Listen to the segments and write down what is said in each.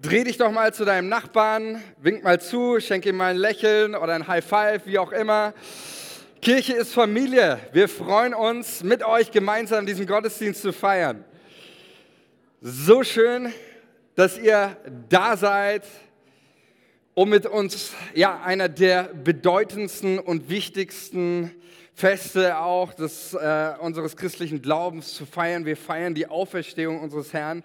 Dreh dich doch mal zu deinem Nachbarn, wink mal zu, schenk ihm mal ein Lächeln oder ein High Five, wie auch immer. Kirche ist Familie. Wir freuen uns, mit euch gemeinsam diesen Gottesdienst zu feiern. So schön, dass ihr da seid, um mit uns ja einer der bedeutendsten und wichtigsten Feste auch des, äh, unseres christlichen Glaubens zu feiern. Wir feiern die Auferstehung unseres Herrn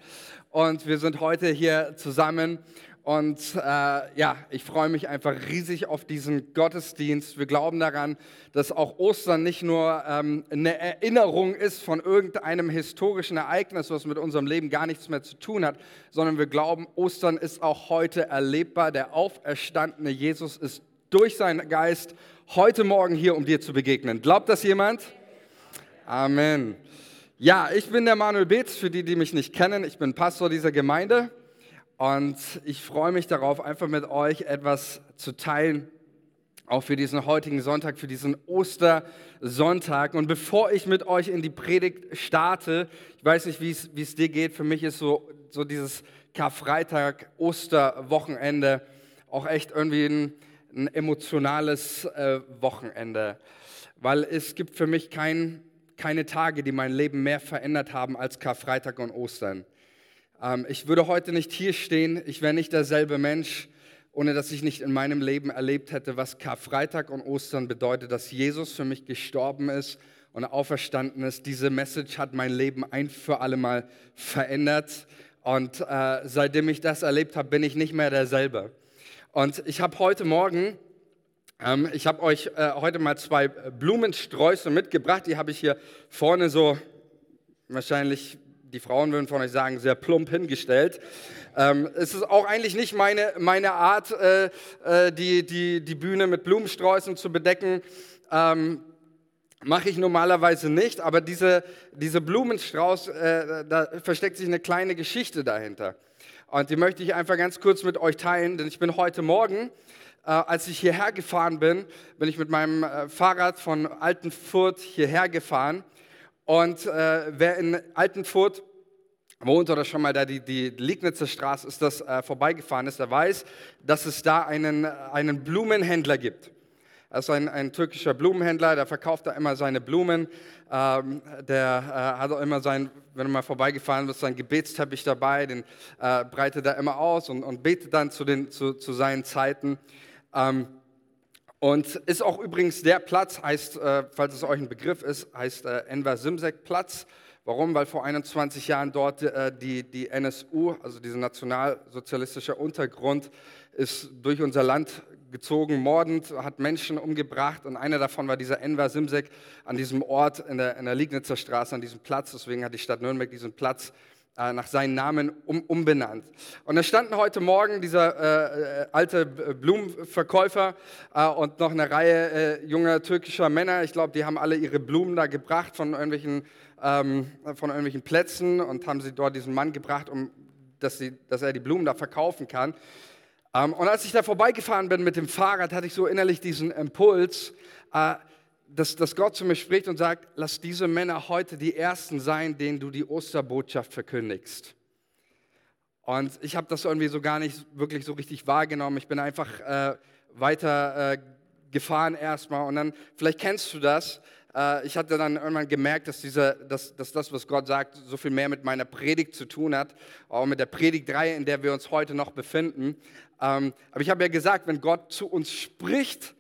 und wir sind heute hier zusammen. Und äh, ja, ich freue mich einfach riesig auf diesen Gottesdienst. Wir glauben daran, dass auch Ostern nicht nur ähm, eine Erinnerung ist von irgendeinem historischen Ereignis, was mit unserem Leben gar nichts mehr zu tun hat, sondern wir glauben, Ostern ist auch heute erlebbar. Der auferstandene Jesus ist durch seinen Geist heute Morgen hier, um dir zu begegnen. Glaubt das jemand? Amen. Ja, ich bin der Manuel Beetz, für die, die mich nicht kennen. Ich bin Pastor dieser Gemeinde und ich freue mich darauf, einfach mit euch etwas zu teilen, auch für diesen heutigen Sonntag, für diesen Ostersonntag. Und bevor ich mit euch in die Predigt starte, ich weiß nicht, wie es dir geht, für mich ist so, so dieses Karfreitag, Osterwochenende auch echt irgendwie ein, ein emotionales äh, Wochenende, weil es gibt für mich kein keine Tage, die mein Leben mehr verändert haben als Karfreitag und Ostern. Ähm, ich würde heute nicht hier stehen, ich wäre nicht derselbe Mensch, ohne dass ich nicht in meinem Leben erlebt hätte, was Karfreitag und Ostern bedeutet, dass Jesus für mich gestorben ist und auferstanden ist. Diese Message hat mein Leben ein für alle Mal verändert. Und äh, seitdem ich das erlebt habe, bin ich nicht mehr derselbe. Und ich habe heute Morgen ähm, ich habe euch äh, heute mal zwei Blumensträuße mitgebracht. Die habe ich hier vorne so, wahrscheinlich, die Frauen würden von euch sagen, sehr plump hingestellt. Ähm, es ist auch eigentlich nicht meine, meine Art, äh, äh, die, die, die Bühne mit Blumensträußen zu bedecken. Ähm, Mache ich normalerweise nicht, aber diese, diese Blumenstrauß, äh, da versteckt sich eine kleine Geschichte dahinter. Und die möchte ich einfach ganz kurz mit euch teilen, denn ich bin heute Morgen als ich hierher gefahren bin, bin ich mit meinem äh, Fahrrad von Altenfurt hierher gefahren. Und äh, wer in Altenfurt wohnt oder schon mal da die, die Liegnitzer Straße ist, das äh, vorbeigefahren ist, der weiß, dass es da einen, einen Blumenhändler gibt. Das ist ein, ein türkischer Blumenhändler, der verkauft da immer seine Blumen. Ähm, der äh, hat auch immer sein, wenn du mal vorbeigefahren bist, sein Gebetsteppich dabei, den äh, breitet er immer aus und, und betet dann zu, den, zu, zu seinen Zeiten. Ähm, und ist auch übrigens der Platz, heißt, äh, falls es euch ein Begriff ist, heißt äh, Enver Simsek Platz. Warum? Weil vor 21 Jahren dort äh, die, die NSU, also dieser nationalsozialistische Untergrund, ist durch unser Land gezogen, mordend, hat Menschen umgebracht und einer davon war dieser Enver Simsek an diesem Ort in der, in der Liegnitzer Straße, an diesem Platz. Deswegen hat die Stadt Nürnberg diesen Platz nach seinem Namen um, umbenannt. Und da standen heute Morgen dieser äh, alte Blumenverkäufer äh, und noch eine Reihe äh, junger türkischer Männer. Ich glaube, die haben alle ihre Blumen da gebracht von irgendwelchen, ähm, von irgendwelchen Plätzen und haben sie dort diesen Mann gebracht, um, dass, sie, dass er die Blumen da verkaufen kann. Ähm, und als ich da vorbeigefahren bin mit dem Fahrrad, hatte ich so innerlich diesen Impuls, äh, dass, dass Gott zu mir spricht und sagt, lass diese Männer heute die Ersten sein, denen du die Osterbotschaft verkündigst. Und ich habe das irgendwie so gar nicht wirklich so richtig wahrgenommen. Ich bin einfach äh, weiter äh, gefahren erstmal und dann, vielleicht kennst du das, äh, ich hatte dann irgendwann gemerkt, dass, diese, dass, dass das, was Gott sagt, so viel mehr mit meiner Predigt zu tun hat, auch mit der Predigtreihe, in der wir uns heute noch befinden. Ähm, aber ich habe ja gesagt, wenn Gott zu uns spricht,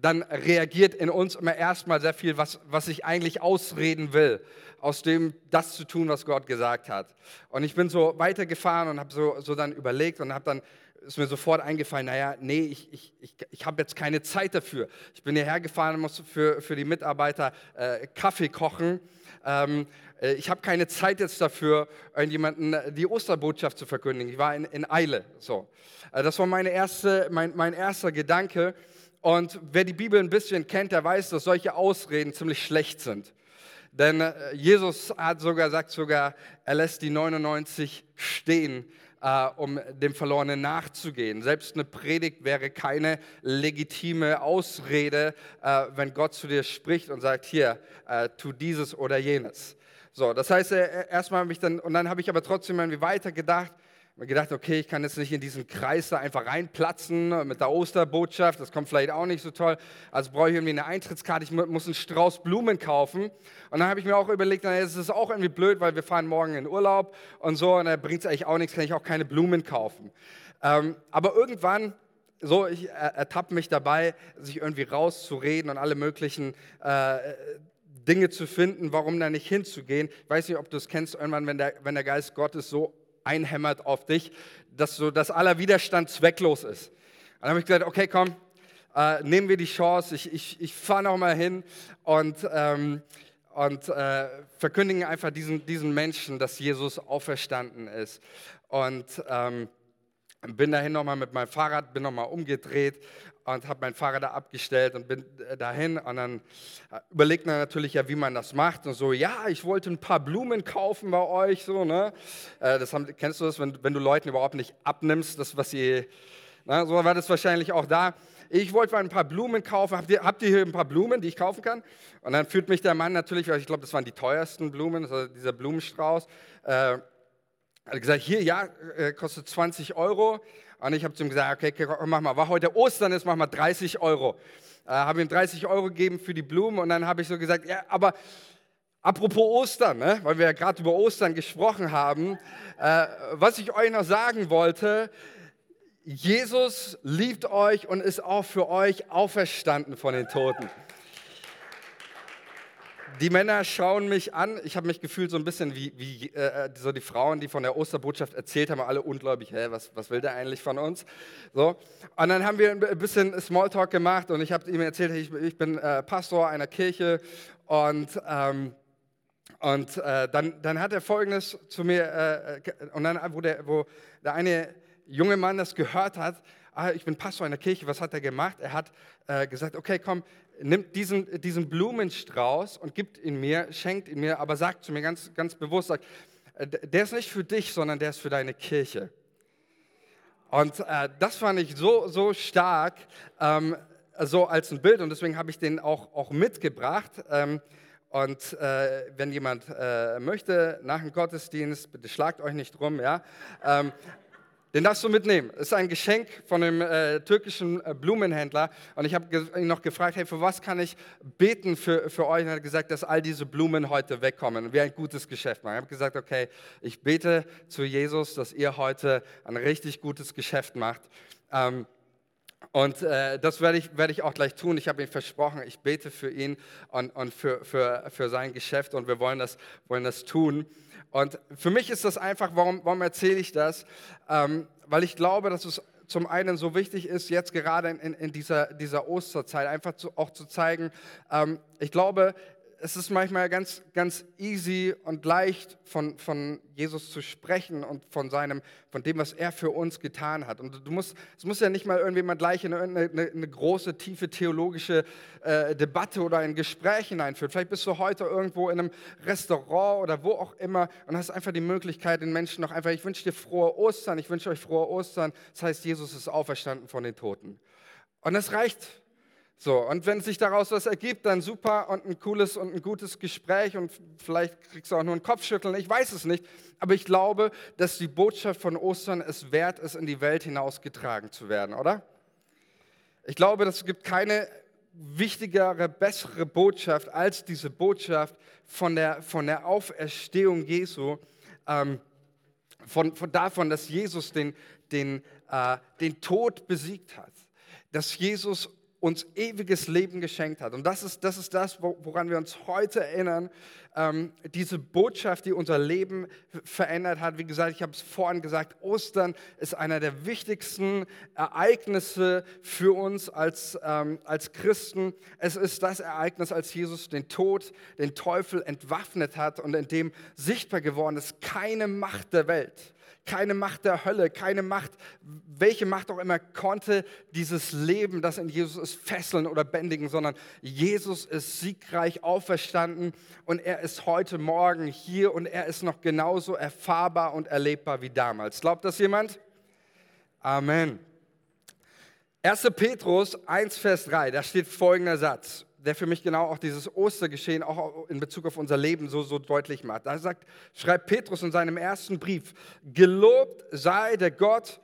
dann reagiert in uns immer erstmal sehr viel, was, was ich eigentlich ausreden will, aus dem das zu tun, was Gott gesagt hat. Und ich bin so weitergefahren und habe so, so dann überlegt und habe dann ist mir sofort eingefallen, naja, nee, ich, ich, ich, ich habe jetzt keine Zeit dafür. Ich bin hierher gefahren und musste für, für die Mitarbeiter äh, Kaffee kochen. Ähm, äh, ich habe keine Zeit jetzt dafür, irgendjemanden die Osterbotschaft zu verkündigen. Ich war in, in Eile. So. Äh, das war meine erste, mein, mein erster Gedanke. Und wer die Bibel ein bisschen kennt, der weiß, dass solche Ausreden ziemlich schlecht sind. Denn äh, Jesus hat sogar, sagt sogar, er lässt die 99 stehen, äh, um dem Verlorenen nachzugehen. Selbst eine Predigt wäre keine legitime Ausrede, äh, wenn Gott zu dir spricht und sagt, hier, äh, tu dieses oder jenes. So, das heißt, äh, erstmal habe ich dann, und dann habe ich aber trotzdem irgendwie weitergedacht, mir gedacht, okay, ich kann jetzt nicht in diesen Kreis da einfach reinplatzen mit der Osterbotschaft, das kommt vielleicht auch nicht so toll. Also brauche ich irgendwie eine Eintrittskarte, ich muss einen Strauß Blumen kaufen. Und dann habe ich mir auch überlegt, naja, es ist auch irgendwie blöd, weil wir fahren morgen in Urlaub und so, und da bringt es eigentlich auch nichts, kann ich auch keine Blumen kaufen. Ähm, aber irgendwann so, ich ertappe mich dabei, sich irgendwie rauszureden und alle möglichen äh, Dinge zu finden, warum da nicht hinzugehen. Ich weiß nicht, ob du es kennst, irgendwann, wenn der, wenn der Geist Gottes so einhämmert auf dich, dass so dass aller Widerstand zwecklos ist. Dann habe ich gesagt, okay, komm, äh, nehmen wir die Chance, ich, ich, ich fahre nochmal hin und, ähm, und äh, verkündigen einfach diesen, diesen Menschen, dass Jesus auferstanden ist. Und ähm, bin dahin nochmal mit meinem Fahrrad, bin nochmal umgedreht und habe mein Fahrrad da abgestellt und bin äh, dahin und dann äh, überlegt man natürlich ja, wie man das macht und so, ja, ich wollte ein paar Blumen kaufen bei euch, so, ne? Äh, das haben, kennst du das, wenn, wenn du Leuten überhaupt nicht abnimmst, das, was sie, na, so war das wahrscheinlich auch da. Ich wollte mal ein paar Blumen kaufen. Habt ihr, habt ihr hier ein paar Blumen, die ich kaufen kann? Und dann führt mich der Mann natürlich, weil ich glaube, das waren die teuersten Blumen, also dieser Blumenstrauß. Äh, hat gesagt, hier, ja, kostet 20 Euro. Und ich habe zu ihm gesagt, okay, mach mal, war heute Ostern ist, mach mal 30 Euro. Äh, habe ihm 30 Euro gegeben für die Blumen und dann habe ich so gesagt, ja, aber apropos Ostern, ne, weil wir ja gerade über Ostern gesprochen haben, äh, was ich euch noch sagen wollte, Jesus liebt euch und ist auch für euch auferstanden von den Toten die Männer schauen mich an. Ich habe mich gefühlt so ein bisschen wie, wie äh, so die Frauen, die von der Osterbotschaft erzählt haben, alle ungläubig, hä, was, was will der eigentlich von uns? So. Und dann haben wir ein bisschen Smalltalk gemacht und ich habe ihm erzählt, ich, ich bin äh, Pastor einer Kirche und, ähm, und äh, dann, dann hat er Folgendes zu mir, äh, äh, und dann, wo der, wo der eine junge Mann das gehört hat, ah, ich bin Pastor einer Kirche, was hat er gemacht? Er hat äh, gesagt, okay, komm, nimmt diesen, diesen Blumenstrauß und gibt ihn mir, schenkt ihn mir, aber sagt zu mir ganz, ganz bewusst, sagt, äh, der ist nicht für dich, sondern der ist für deine Kirche. Und äh, das fand ich so, so stark, ähm, so als ein Bild und deswegen habe ich den auch, auch mitgebracht. Ähm, und äh, wenn jemand äh, möchte, nach dem Gottesdienst, bitte schlagt euch nicht drum, ja. Ähm, den darfst du mitnehmen. Es ist ein Geschenk von einem äh, türkischen äh, Blumenhändler. Und ich habe ihn noch gefragt, hey, für was kann ich beten für, für euch? Und er hat gesagt, dass all diese Blumen heute wegkommen und wir ein gutes Geschäft machen. Ich habe gesagt, okay, ich bete zu Jesus, dass ihr heute ein richtig gutes Geschäft macht. Ähm, und äh, das werde ich, werde ich auch gleich tun. Ich habe ihm versprochen, ich bete für ihn und, und für, für, für sein Geschäft und wir wollen das, wollen das tun. Und für mich ist das einfach, warum, warum erzähle ich das? Ähm, weil ich glaube, dass es zum einen so wichtig ist, jetzt gerade in, in dieser, dieser Osterzeit einfach zu, auch zu zeigen, ähm, ich glaube, es ist manchmal ganz, ganz easy und leicht von, von Jesus zu sprechen und von, seinem, von dem, was er für uns getan hat. Und du musst, es muss ja nicht mal irgendjemand gleich in eine, eine, eine große, tiefe theologische äh, Debatte oder ein Gespräch hineinführen. Vielleicht bist du heute irgendwo in einem Restaurant oder wo auch immer und hast einfach die Möglichkeit, den Menschen noch einfach, ich wünsche dir frohe Ostern, ich wünsche euch frohe Ostern. Das heißt, Jesus ist auferstanden von den Toten. Und das reicht so, und wenn sich daraus was ergibt, dann super und ein cooles und ein gutes Gespräch und vielleicht kriegst du auch nur ein Kopfschütteln, ich weiß es nicht. Aber ich glaube, dass die Botschaft von Ostern es wert ist, in die Welt hinausgetragen zu werden, oder? Ich glaube, es gibt keine wichtigere, bessere Botschaft als diese Botschaft von der, von der Auferstehung Jesu, ähm, von, von davon, dass Jesus den, den, äh, den Tod besiegt hat, dass Jesus uns ewiges Leben geschenkt hat. Und das ist das, ist das woran wir uns heute erinnern. Ähm, diese Botschaft, die unser Leben verändert hat. Wie gesagt, ich habe es vorhin gesagt, Ostern ist einer der wichtigsten Ereignisse für uns als, ähm, als Christen. Es ist das Ereignis, als Jesus den Tod, den Teufel entwaffnet hat und in dem sichtbar geworden ist, keine Macht der Welt keine Macht der Hölle, keine Macht, welche Macht auch immer, konnte dieses Leben, das in Jesus ist, fesseln oder bändigen, sondern Jesus ist siegreich auferstanden und er ist heute Morgen hier und er ist noch genauso erfahrbar und erlebbar wie damals. Glaubt das jemand? Amen. 1. Petrus 1, Vers 3, da steht folgender Satz. Der für mich genau auch dieses Ostergeschehen auch in Bezug auf unser Leben so, so deutlich macht. Da sagt, schreibt Petrus in seinem ersten Brief, gelobt sei der Gott,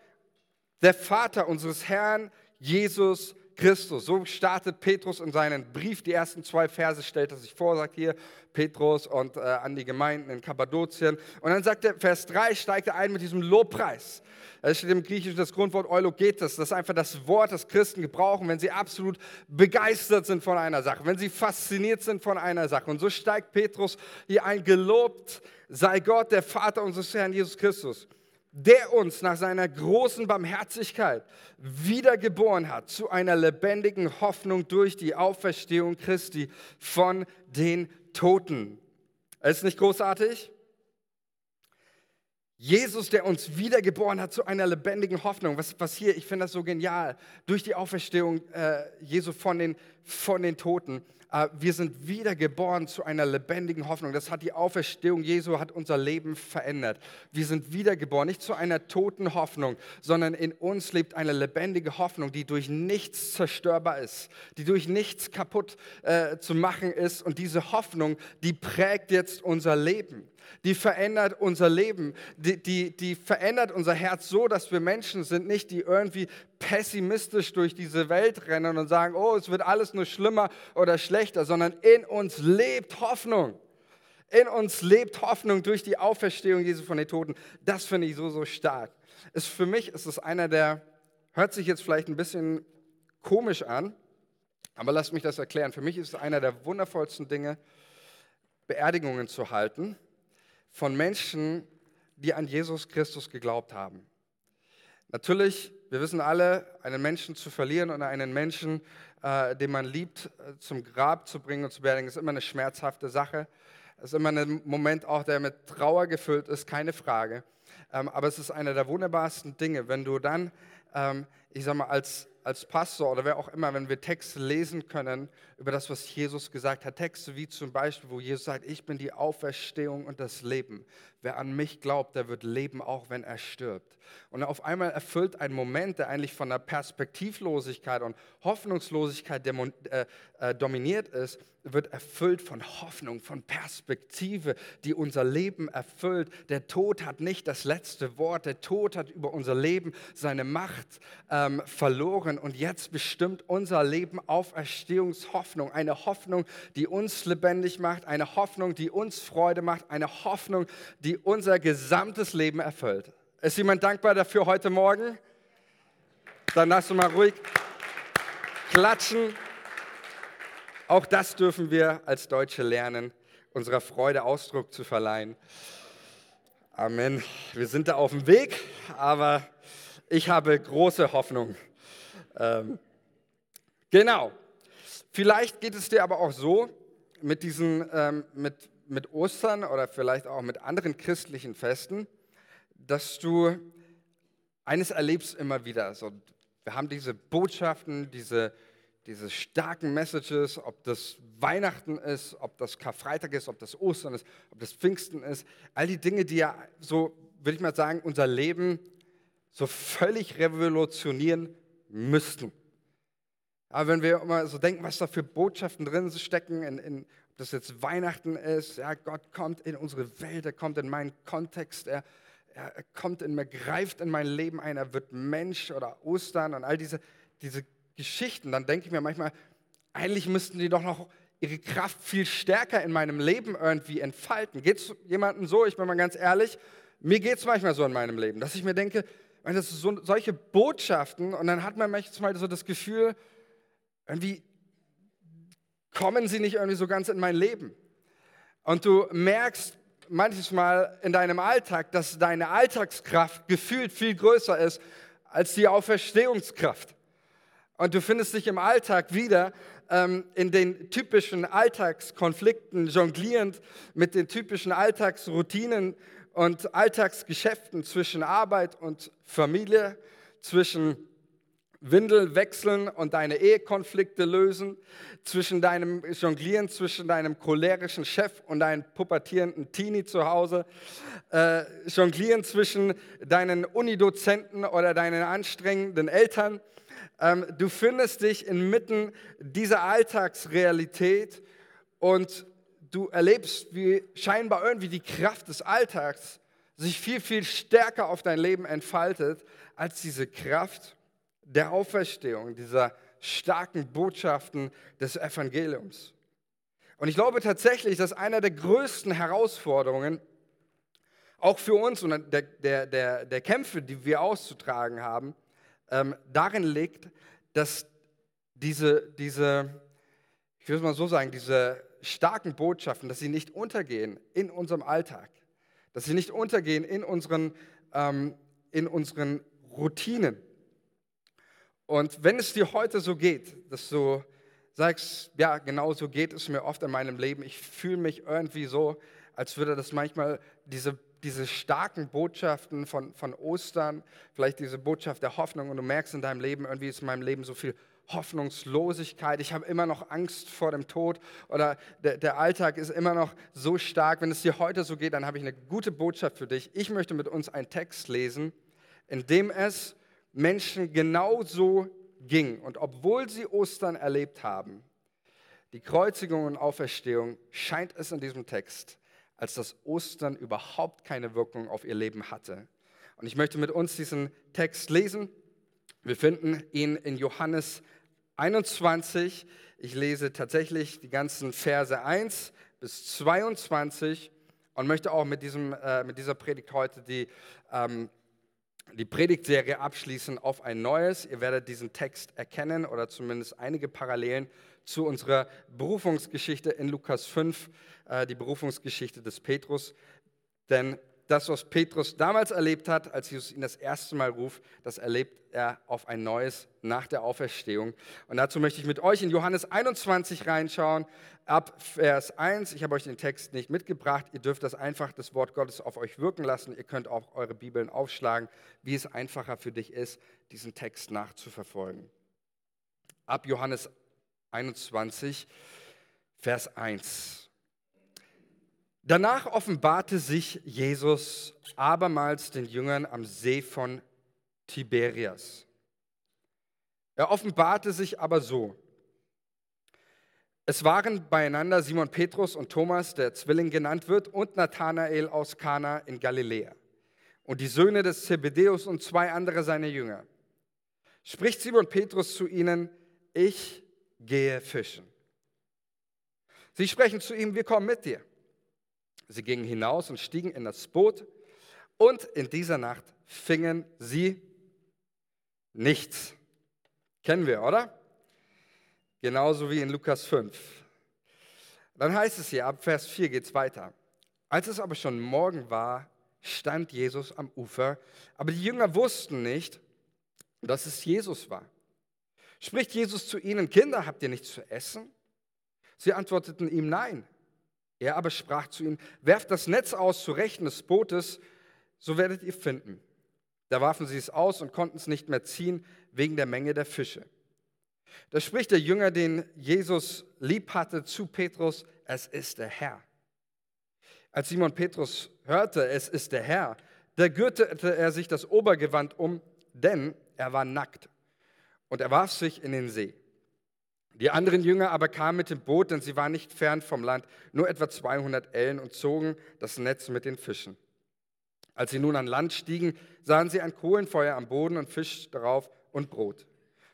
der Vater unseres Herrn Jesus Christus. So startet Petrus in seinen Brief. Die ersten zwei Verse stellt er sich vor, sagt hier Petrus und äh, an die Gemeinden in Kappadokien. Und dann sagt er, Vers 3 steigt er ein mit diesem Lobpreis. Es steht im Griechischen das Grundwort Eulogetes. Das ist einfach das Wort, das Christen gebrauchen, wenn sie absolut begeistert sind von einer Sache, wenn sie fasziniert sind von einer Sache. Und so steigt Petrus hier ein, gelobt sei Gott, der Vater unseres Herrn Jesus Christus der uns nach seiner großen Barmherzigkeit wiedergeboren hat zu einer lebendigen Hoffnung durch die Auferstehung Christi von den Toten. Ist nicht großartig? Jesus, der uns wiedergeboren hat zu einer lebendigen Hoffnung. Was, was hier, ich finde das so genial, durch die Auferstehung äh, Jesu von den, von den Toten. Äh, wir sind wiedergeboren zu einer lebendigen Hoffnung. Das hat die Auferstehung Jesu, hat unser Leben verändert. Wir sind wiedergeboren, nicht zu einer toten Hoffnung, sondern in uns lebt eine lebendige Hoffnung, die durch nichts zerstörbar ist, die durch nichts kaputt äh, zu machen ist. Und diese Hoffnung, die prägt jetzt unser Leben die verändert unser Leben, die, die, die verändert unser Herz so, dass wir Menschen sind, nicht die irgendwie pessimistisch durch diese Welt rennen und sagen, oh, es wird alles nur schlimmer oder schlechter, sondern in uns lebt Hoffnung. In uns lebt Hoffnung durch die Auferstehung Jesu von den Toten. Das finde ich so, so stark. Ist für mich ist es einer der, hört sich jetzt vielleicht ein bisschen komisch an, aber lasst mich das erklären. Für mich ist es einer der wundervollsten Dinge, Beerdigungen zu halten von Menschen, die an Jesus Christus geglaubt haben. Natürlich, wir wissen alle, einen Menschen zu verlieren oder einen Menschen, äh, den man liebt, äh, zum Grab zu bringen und zu beerdigen, ist immer eine schmerzhafte Sache. Es ist immer ein Moment auch, der mit Trauer gefüllt ist, keine Frage. Ähm, aber es ist einer der wunderbarsten Dinge, wenn du dann, ähm, ich sag mal, als als Pastor oder wer auch immer, wenn wir Texte lesen können über das, was Jesus gesagt hat, Texte wie zum Beispiel, wo Jesus sagt, ich bin die Auferstehung und das Leben. Wer an mich glaubt, der wird leben, auch wenn er stirbt. Und auf einmal erfüllt ein Moment, der eigentlich von der Perspektivlosigkeit und Hoffnungslosigkeit äh, äh, dominiert ist, wird erfüllt von Hoffnung, von Perspektive, die unser Leben erfüllt. Der Tod hat nicht das letzte Wort. Der Tod hat über unser Leben seine Macht ähm, verloren. Und jetzt bestimmt unser Leben Auferstehungshoffnung. Eine Hoffnung, die uns lebendig macht. Eine Hoffnung, die uns Freude macht. Eine Hoffnung, die unser gesamtes Leben erfüllt. Ist jemand dankbar dafür heute Morgen? Dann lass du mal ruhig klatschen. Auch das dürfen wir als Deutsche lernen, unserer Freude Ausdruck zu verleihen. Amen. Wir sind da auf dem Weg, aber ich habe große Hoffnung. Ähm, genau. Vielleicht geht es dir aber auch so mit diesen, ähm, mit, mit Ostern oder vielleicht auch mit anderen christlichen Festen, dass du eines erlebst immer wieder. So, wir haben diese Botschaften, diese diese starken Messages, ob das Weihnachten ist, ob das Karfreitag ist, ob das Ostern ist, ob das Pfingsten ist, all die Dinge, die ja so, würde ich mal sagen, unser Leben so völlig revolutionieren müssten. Aber wenn wir immer so denken, was da für Botschaften drin stecken, in, in, ob das jetzt Weihnachten ist, ja, Gott kommt in unsere Welt, er kommt in meinen Kontext, er, er kommt in mir, greift in mein Leben ein, er wird Mensch oder Ostern und all diese, diese Geschichten, dann denke ich mir manchmal, eigentlich müssten die doch noch ihre Kraft viel stärker in meinem Leben irgendwie entfalten. Geht es jemandem so? Ich bin mal ganz ehrlich, mir geht es manchmal so in meinem Leben, dass ich mir denke, das sind so, solche Botschaften und dann hat man manchmal so das Gefühl, irgendwie kommen sie nicht irgendwie so ganz in mein Leben. Und du merkst manchmal in deinem Alltag, dass deine Alltagskraft gefühlt viel größer ist als die Auferstehungskraft. Und du findest dich im Alltag wieder ähm, in den typischen Alltagskonflikten, jonglierend mit den typischen Alltagsroutinen und Alltagsgeschäften zwischen Arbeit und Familie, zwischen Windel wechseln und deine Ehekonflikte lösen, zwischen deinem Jonglieren, zwischen deinem cholerischen Chef und deinem pubertierenden Teenie zu Hause, äh, Jonglieren zwischen deinen Unidozenten oder deinen anstrengenden Eltern. Ähm, du findest dich inmitten dieser Alltagsrealität und du erlebst, wie scheinbar irgendwie die Kraft des Alltags sich viel, viel stärker auf dein Leben entfaltet als diese Kraft der Auferstehung, dieser starken Botschaften des Evangeliums. Und ich glaube tatsächlich, dass einer der größten Herausforderungen, auch für uns und der, der, der, der Kämpfe, die wir auszutragen haben, ähm, darin liegt, dass diese, diese, ich will es mal so sagen, diese starken Botschaften, dass sie nicht untergehen in unserem Alltag, dass sie nicht untergehen in unseren, ähm, in unseren Routinen. Und wenn es dir heute so geht, dass du sagst, ja, genau so geht es mir oft in meinem Leben, ich fühle mich irgendwie so, als würde das manchmal diese, diese starken Botschaften von, von Ostern, vielleicht diese Botschaft der Hoffnung und du merkst in deinem Leben, irgendwie ist in meinem Leben so viel Hoffnungslosigkeit, ich habe immer noch Angst vor dem Tod oder der, der, Alltag ist immer noch so stark. Wenn es dir heute so geht, dann habe ich eine gute Botschaft für dich. Ich möchte mit uns einen Text lesen, in dem es Menschen genauso ging. Und obwohl sie Ostern erlebt haben, die Kreuzigung und Auferstehung, scheint es in diesem Text, als dass Ostern überhaupt keine Wirkung auf ihr Leben hatte. Und ich möchte mit uns diesen Text lesen. Wir finden ihn in Johannes 21. Ich lese tatsächlich die ganzen Verse 1 bis 22 und möchte auch mit, diesem, äh, mit dieser Predigt heute die ähm, die Predigtserie abschließen auf ein neues. Ihr werdet diesen Text erkennen oder zumindest einige Parallelen zu unserer Berufungsgeschichte in Lukas 5, äh, die Berufungsgeschichte des Petrus. Denn das, was Petrus damals erlebt hat, als Jesus ihn das erste Mal ruft, das erlebt er auf ein neues nach der Auferstehung. Und dazu möchte ich mit euch in Johannes 21 reinschauen, ab Vers 1. Ich habe euch den Text nicht mitgebracht. Ihr dürft das einfach, das Wort Gottes, auf euch wirken lassen. Ihr könnt auch eure Bibeln aufschlagen, wie es einfacher für dich ist, diesen Text nachzuverfolgen. Ab Johannes 21, Vers 1. Danach offenbarte sich Jesus abermals den Jüngern am See von Tiberias. Er offenbarte sich aber so. Es waren beieinander Simon Petrus und Thomas, der Zwilling genannt wird, und Nathanael aus Kana in Galiläa und die Söhne des Zebedeus und zwei andere seiner Jünger. Spricht Simon Petrus zu ihnen, ich gehe fischen. Sie sprechen zu ihm, wir kommen mit dir. Sie gingen hinaus und stiegen in das Boot und in dieser Nacht fingen sie nichts. Kennen wir, oder? Genauso wie in Lukas 5. Dann heißt es hier, ab Vers 4 geht es weiter. Als es aber schon Morgen war, stand Jesus am Ufer, aber die Jünger wussten nicht, dass es Jesus war. Spricht Jesus zu ihnen, Kinder, habt ihr nichts zu essen? Sie antworteten ihm, nein. Er aber sprach zu ihnen, werft das Netz aus zu Rechten des Bootes, so werdet ihr finden. Da warfen sie es aus und konnten es nicht mehr ziehen wegen der Menge der Fische. Da spricht der Jünger, den Jesus lieb hatte, zu Petrus, es ist der Herr. Als Simon Petrus hörte, es ist der Herr, da gürtete er sich das Obergewand um, denn er war nackt. Und er warf sich in den See. Die anderen Jünger aber kamen mit dem Boot, denn sie waren nicht fern vom Land, nur etwa 200 Ellen und zogen das Netz mit den Fischen. Als sie nun an Land stiegen, sahen sie ein Kohlenfeuer am Boden und Fisch darauf und Brot.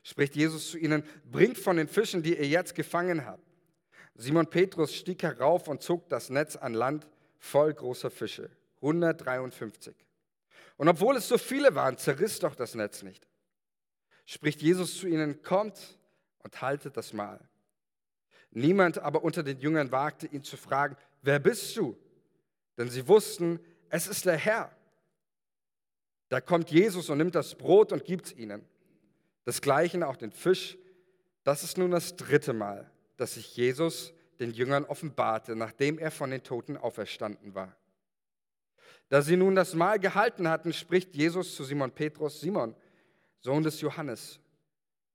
Spricht Jesus zu ihnen, bringt von den Fischen, die ihr jetzt gefangen habt. Simon Petrus stieg herauf und zog das Netz an Land voll großer Fische, 153. Und obwohl es so viele waren, zerriss doch das Netz nicht. Spricht Jesus zu ihnen, kommt, und haltet das Mahl. Niemand aber unter den Jüngern wagte ihn zu fragen, wer bist du? Denn sie wussten, es ist der Herr. Da kommt Jesus und nimmt das Brot und gibt es ihnen. Desgleichen auch den Fisch. Das ist nun das dritte Mal, dass sich Jesus den Jüngern offenbarte, nachdem er von den Toten auferstanden war. Da sie nun das Mahl gehalten hatten, spricht Jesus zu Simon Petrus, Simon, Sohn des Johannes,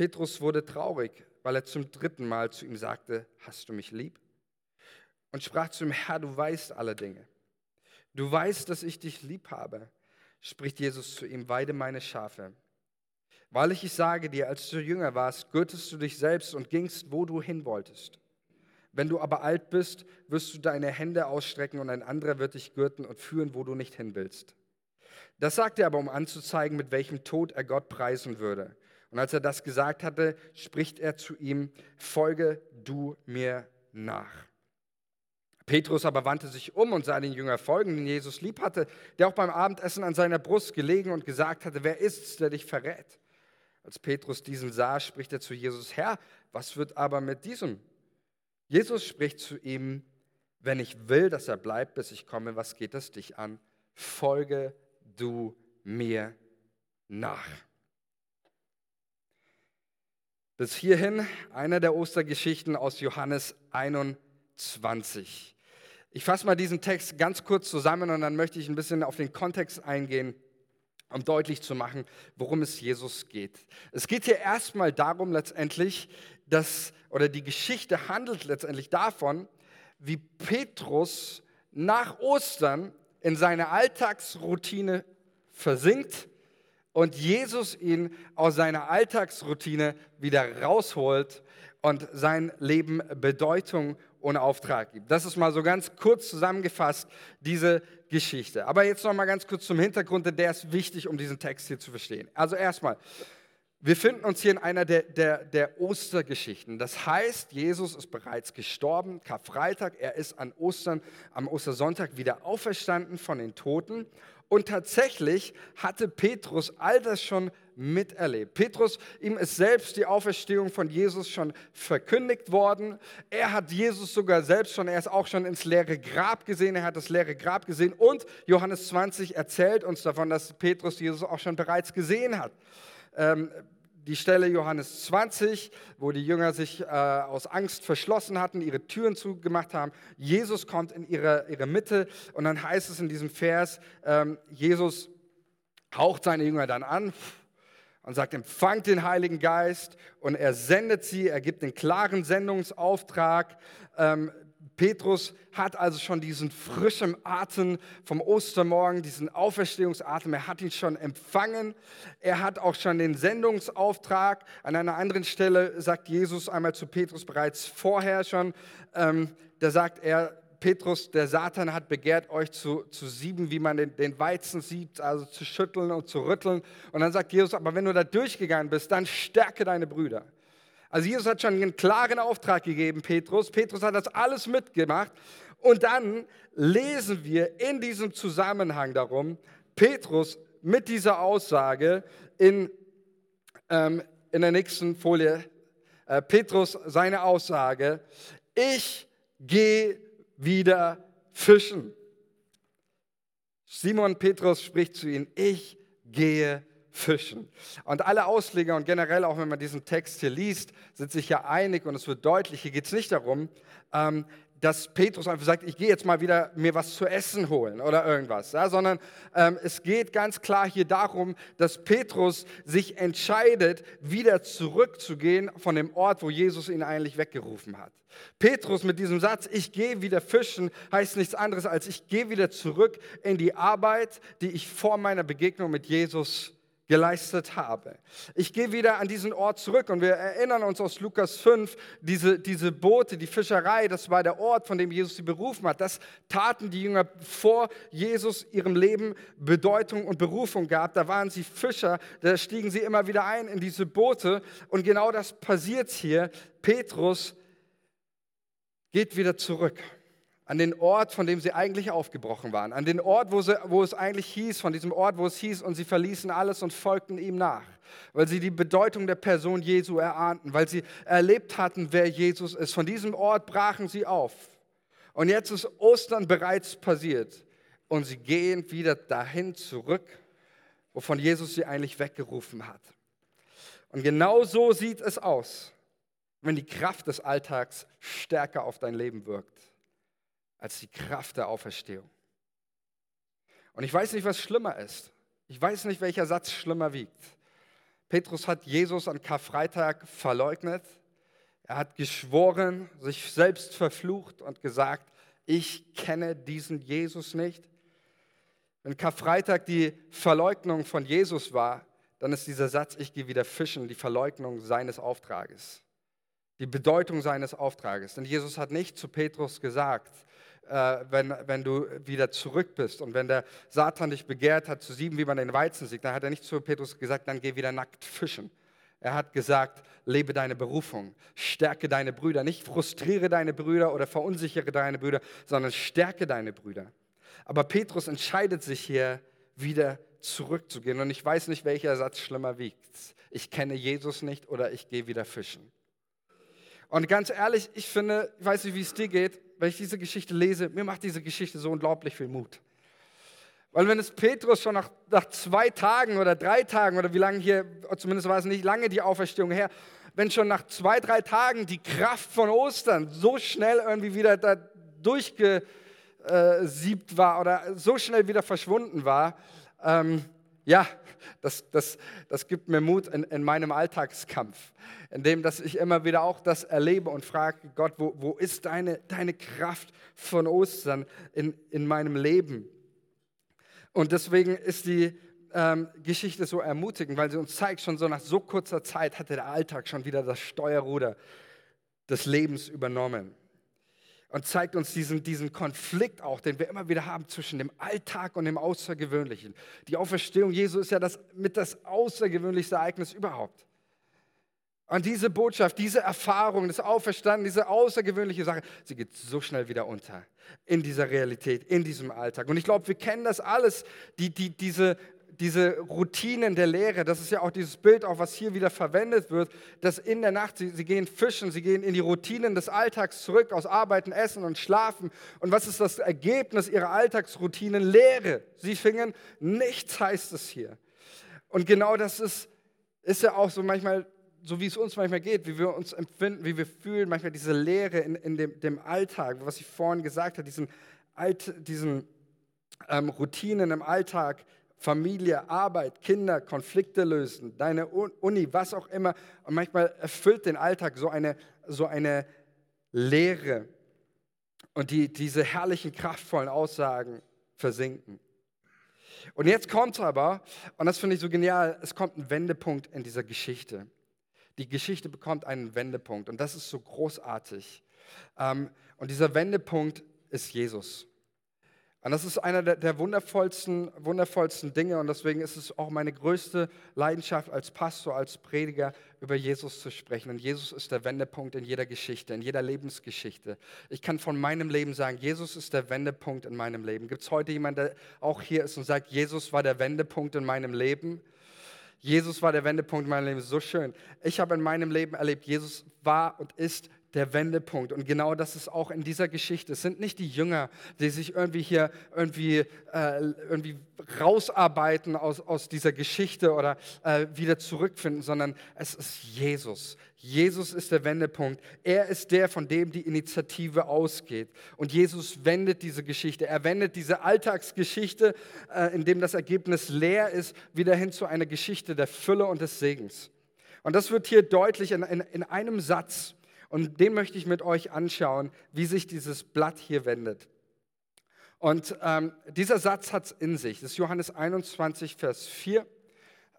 Petrus wurde traurig, weil er zum dritten Mal zu ihm sagte, hast du mich lieb? Und sprach zu ihm, Herr, du weißt alle Dinge. Du weißt, dass ich dich lieb habe. Spricht Jesus zu ihm, weide meine Schafe. Weil ich sage dir, als du jünger warst, gürtest du dich selbst und gingst, wo du hin wolltest. Wenn du aber alt bist, wirst du deine Hände ausstrecken und ein anderer wird dich gürten und führen, wo du nicht hin willst. Das sagte er aber, um anzuzeigen, mit welchem Tod er Gott preisen würde. Und als er das gesagt hatte, spricht er zu ihm, folge du mir nach. Petrus aber wandte sich um und sah den Jünger folgen, den Jesus lieb hatte, der auch beim Abendessen an seiner Brust gelegen und gesagt hatte, wer ist's, der dich verrät? Als Petrus diesen sah, spricht er zu Jesus, Herr, was wird aber mit diesem? Jesus spricht zu ihm, wenn ich will, dass er bleibt, bis ich komme, was geht es dich an? Folge du mir nach. Bis hierhin eine der Ostergeschichten aus Johannes 21. Ich fasse mal diesen Text ganz kurz zusammen und dann möchte ich ein bisschen auf den Kontext eingehen, um deutlich zu machen, worum es Jesus geht. Es geht hier erstmal darum letztendlich, dass, oder die Geschichte handelt letztendlich davon, wie Petrus nach Ostern in seine Alltagsroutine versinkt und Jesus ihn aus seiner Alltagsroutine wieder rausholt und sein Leben Bedeutung und Auftrag gibt. Das ist mal so ganz kurz zusammengefasst, diese Geschichte. Aber jetzt noch mal ganz kurz zum Hintergrund, denn der ist wichtig, um diesen Text hier zu verstehen. Also erstmal, wir finden uns hier in einer der, der, der Ostergeschichten. Das heißt, Jesus ist bereits gestorben, Karfreitag, er ist an Ostern, am Ostersonntag wieder auferstanden von den Toten und tatsächlich hatte Petrus all das schon miterlebt. Petrus, ihm ist selbst die Auferstehung von Jesus schon verkündigt worden. Er hat Jesus sogar selbst schon, er ist auch schon ins leere Grab gesehen, er hat das leere Grab gesehen. Und Johannes 20 erzählt uns davon, dass Petrus Jesus auch schon bereits gesehen hat. Ähm, die Stelle Johannes 20, wo die Jünger sich äh, aus Angst verschlossen hatten, ihre Türen zugemacht haben. Jesus kommt in ihre, ihre Mitte und dann heißt es in diesem Vers, ähm, Jesus haucht seine Jünger dann an und sagt, empfangt den Heiligen Geist und er sendet sie, er gibt den klaren Sendungsauftrag. Ähm, Petrus hat also schon diesen frischen Atem vom Ostermorgen, diesen Auferstehungsatem, er hat ihn schon empfangen. Er hat auch schon den Sendungsauftrag. An einer anderen Stelle sagt Jesus einmal zu Petrus bereits vorher schon, ähm, da sagt er, Petrus, der Satan hat begehrt, euch zu, zu sieben, wie man den, den Weizen sieht, also zu schütteln und zu rütteln. Und dann sagt Jesus, aber wenn du da durchgegangen bist, dann stärke deine Brüder. Also Jesus hat schon einen klaren Auftrag gegeben, Petrus. Petrus hat das alles mitgemacht. Und dann lesen wir in diesem Zusammenhang darum, Petrus mit dieser Aussage in, ähm, in der nächsten Folie, äh, Petrus seine Aussage, ich gehe wieder fischen. Simon Petrus spricht zu ihnen, ich gehe fischen. Und alle Ausleger und generell auch wenn man diesen Text hier liest, sind sich ja einig und es wird deutlich, hier geht es nicht darum, ähm, dass Petrus einfach sagt, ich gehe jetzt mal wieder mir was zu essen holen oder irgendwas, ja, sondern ähm, es geht ganz klar hier darum, dass Petrus sich entscheidet, wieder zurückzugehen von dem Ort, wo Jesus ihn eigentlich weggerufen hat. Petrus mit diesem Satz, ich gehe wieder fischen, heißt nichts anderes als ich gehe wieder zurück in die Arbeit, die ich vor meiner Begegnung mit Jesus geleistet habe. Ich gehe wieder an diesen Ort zurück und wir erinnern uns aus Lukas 5, diese, diese Boote, die Fischerei, das war der Ort, von dem Jesus sie berufen hat. Das taten die Jünger vor Jesus ihrem Leben Bedeutung und Berufung gab. Da waren sie Fischer, da stiegen sie immer wieder ein in diese Boote und genau das passiert hier. Petrus geht wieder zurück an den Ort, von dem sie eigentlich aufgebrochen waren, an den Ort, wo, sie, wo es eigentlich hieß, von diesem Ort, wo es hieß, und sie verließen alles und folgten ihm nach, weil sie die Bedeutung der Person Jesu erahnten, weil sie erlebt hatten, wer Jesus ist. Von diesem Ort brachen sie auf. Und jetzt ist Ostern bereits passiert und sie gehen wieder dahin zurück, wovon Jesus sie eigentlich weggerufen hat. Und genau so sieht es aus, wenn die Kraft des Alltags stärker auf dein Leben wirkt als die Kraft der Auferstehung. Und ich weiß nicht, was schlimmer ist. Ich weiß nicht, welcher Satz schlimmer wiegt. Petrus hat Jesus an Karfreitag verleugnet. Er hat geschworen, sich selbst verflucht und gesagt, ich kenne diesen Jesus nicht. Wenn Karfreitag die Verleugnung von Jesus war, dann ist dieser Satz, ich gehe wieder fischen, die Verleugnung seines Auftrages. Die Bedeutung seines Auftrages. Denn Jesus hat nicht zu Petrus gesagt, äh, wenn, wenn du wieder zurück bist. Und wenn der Satan dich begehrt hat, zu sieben, wie man den Weizen sieht, dann hat er nicht zu Petrus gesagt, dann geh wieder nackt fischen. Er hat gesagt, lebe deine Berufung, stärke deine Brüder, nicht frustriere deine Brüder oder verunsichere deine Brüder, sondern stärke deine Brüder. Aber Petrus entscheidet sich hier wieder zurückzugehen und ich weiß nicht, welcher Satz schlimmer wiegt. Ich kenne Jesus nicht oder ich gehe wieder fischen. Und ganz ehrlich, ich finde, ich weiß nicht, wie es dir geht, wenn ich diese Geschichte lese, mir macht diese Geschichte so unglaublich viel Mut. Weil wenn es Petrus schon nach, nach zwei Tagen oder drei Tagen oder wie lange hier, zumindest war es nicht lange die Auferstehung her, wenn schon nach zwei, drei Tagen die Kraft von Ostern so schnell irgendwie wieder da durchgesiebt war oder so schnell wieder verschwunden war, ähm, ja, das, das, das gibt mir Mut in, in meinem Alltagskampf, in dem, dass ich immer wieder auch das erlebe und frage, Gott, wo, wo ist deine, deine Kraft von Ostern in, in meinem Leben? Und deswegen ist die ähm, Geschichte so ermutigend, weil sie uns zeigt, schon so nach so kurzer Zeit hatte der Alltag schon wieder das Steuerruder des Lebens übernommen und zeigt uns diesen, diesen Konflikt auch, den wir immer wieder haben zwischen dem Alltag und dem Außergewöhnlichen. Die Auferstehung Jesu ist ja das, mit das außergewöhnlichste Ereignis überhaupt. Und diese Botschaft, diese Erfahrung des Auferstanden, diese außergewöhnliche Sache, sie geht so schnell wieder unter in dieser Realität, in diesem Alltag. Und ich glaube, wir kennen das alles, die, die, diese diese Routinen der Lehre, das ist ja auch dieses Bild, auch was hier wieder verwendet wird, dass in der Nacht, sie, sie gehen fischen, sie gehen in die Routinen des Alltags zurück, aus Arbeiten, Essen und Schlafen. Und was ist das Ergebnis ihrer Alltagsroutinen? Lehre. Sie fingen nichts, heißt es hier. Und genau das ist, ist ja auch so manchmal, so wie es uns manchmal geht, wie wir uns empfinden, wie wir fühlen, manchmal diese Lehre in, in dem, dem Alltag, was ich vorhin gesagt habe, diesen, Alt, diesen ähm, Routinen im Alltag, Familie, Arbeit, Kinder, Konflikte lösen, deine Uni, was auch immer. Und manchmal erfüllt den Alltag so eine, so eine Leere. Und die, diese herrlichen, kraftvollen Aussagen versinken. Und jetzt kommt aber, und das finde ich so genial, es kommt ein Wendepunkt in dieser Geschichte. Die Geschichte bekommt einen Wendepunkt und das ist so großartig. Ähm, und dieser Wendepunkt ist Jesus. Und das ist einer der, der, wundervollsten, wundervollsten Dinge und deswegen ist es auch meine größte Leidenschaft als Pastor, als Prediger, über Jesus zu sprechen. Und Jesus ist der Wendepunkt in jeder Geschichte, in jeder Lebensgeschichte. Ich kann von meinem Leben sagen, Jesus ist der Wendepunkt in meinem Leben. Gibt es heute jemanden, der auch hier ist und sagt, Jesus war der Wendepunkt in meinem Leben? Jesus war der Wendepunkt in meinem Leben. So schön. Ich habe in meinem Leben erlebt, Jesus war und ist der Wendepunkt. Und genau das ist auch in dieser Geschichte. Es sind nicht die Jünger, die sich irgendwie hier irgendwie, äh, irgendwie rausarbeiten aus, aus dieser Geschichte oder äh, wieder zurückfinden, sondern es ist Jesus. Jesus ist der Wendepunkt. Er ist der, von dem die Initiative ausgeht. Und Jesus wendet diese Geschichte. Er wendet diese Alltagsgeschichte, äh, in dem das Ergebnis leer ist, wieder hin zu einer Geschichte der Fülle und des Segens. Und das wird hier deutlich in, in, in einem Satz. Und den möchte ich mit euch anschauen, wie sich dieses Blatt hier wendet. Und ähm, dieser Satz hat es in sich. Das ist Johannes 21, Vers 4.